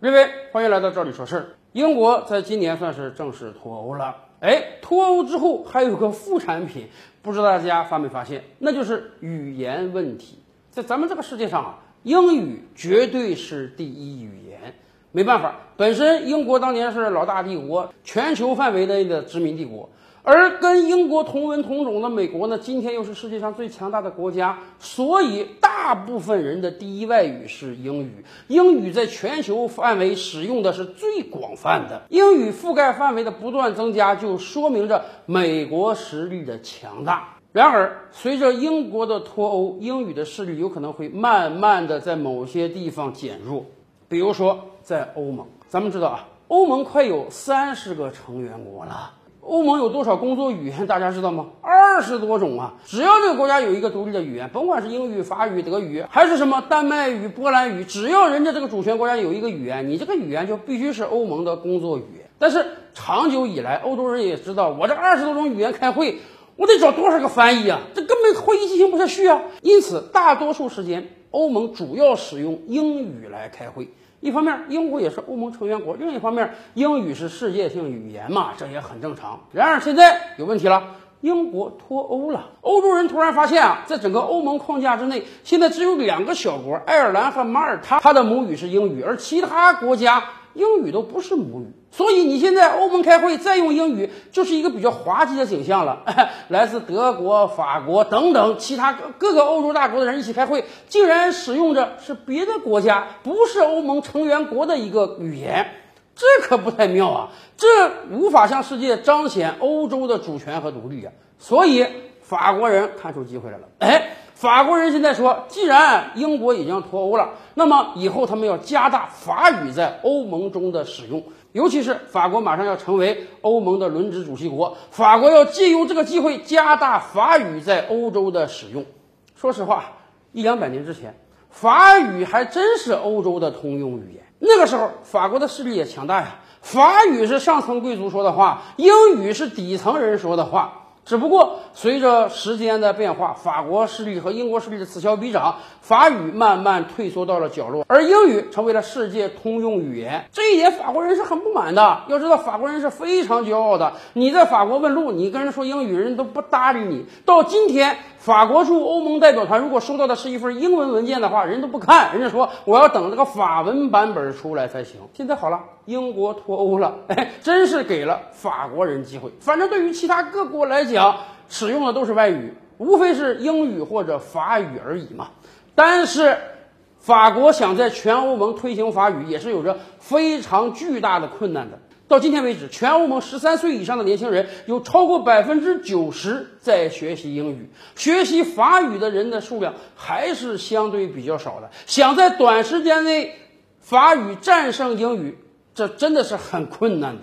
各位，欢迎来到这里说事儿。英国在今年算是正式脱欧了。哎，脱欧之后还有个副产品，不知道大家发没发现？那就是语言问题。在咱们这个世界上啊，英语绝对是第一语言。没办法，本身英国当年是老大帝国，全球范围内的殖民帝国。而跟英国同文同种的美国呢，今天又是世界上最强大的国家，所以大部分人的第一外语是英语。英语在全球范围使用的是最广泛的，英语覆盖范围的不断增加，就说明着美国实力的强大。然而，随着英国的脱欧，英语的势力有可能会慢慢的在某些地方减弱，比如说在欧盟。咱们知道啊，欧盟快有三十个成员国了。欧盟有多少工作语言？大家知道吗？二十多种啊！只要这个国家有一个独立的语言，甭管是英语、法语、德语，还是什么丹麦语、波兰语，只要人家这个主权国家有一个语言，你这个语言就必须是欧盟的工作语言。但是长久以来，欧洲人也知道，我这二十多种语言开会，我得找多少个翻译啊？这根本会议进行不下去啊！因此，大多数时间，欧盟主要使用英语来开会。一方面，英国也是欧盟成员国；另一方面，英语是世界性语言嘛，这也很正常。然而现在有问题了，英国脱欧了，欧洲人突然发现啊，在整个欧盟框架之内，现在只有两个小国——爱尔兰和马耳他，它的母语是英语，而其他国家。英语都不是母语，所以你现在欧盟开会再用英语，就是一个比较滑稽的景象了。来自德国、法国等等其他各个欧洲大国的人一起开会，竟然使用着是别的国家不是欧盟成员国的一个语言，这可不太妙啊！这无法向世界彰显欧洲的主权和独立啊！所以法国人看出机会来了，哎。法国人现在说，既然英国已经脱欧了，那么以后他们要加大法语在欧盟中的使用，尤其是法国马上要成为欧盟的轮值主席国，法国要借用这个机会加大法语在欧洲的使用。说实话，一两百年之前，法语还真是欧洲的通用语言，那个时候法国的势力也强大呀。法语是上层贵族说的话，英语是底层人说的话。只不过随着时间的变化，法国势力和英国势力的此消彼长，法语慢慢退缩到了角落，而英语成为了世界通用语言。这一点法国人是很不满的。要知道，法国人是非常骄傲的。你在法国问路，你跟人说英语，人都不搭理你。到今天。法国驻欧盟代表团如果收到的是一份英文文件的话，人都不看，人家说我要等这个法文版本出来才行。现在好了，英国脱欧了，哎，真是给了法国人机会。反正对于其他各国来讲讲，使用的都是外语，无非是英语或者法语而已嘛。但是，法国想在全欧盟推行法语，也是有着非常巨大的困难的。到今天为止，全欧盟十三岁以上的年轻人有超过百分之九十在学习英语，学习法语的人的数量还是相对比较少的。想在短时间内法语战胜英语，这真的是很困难的。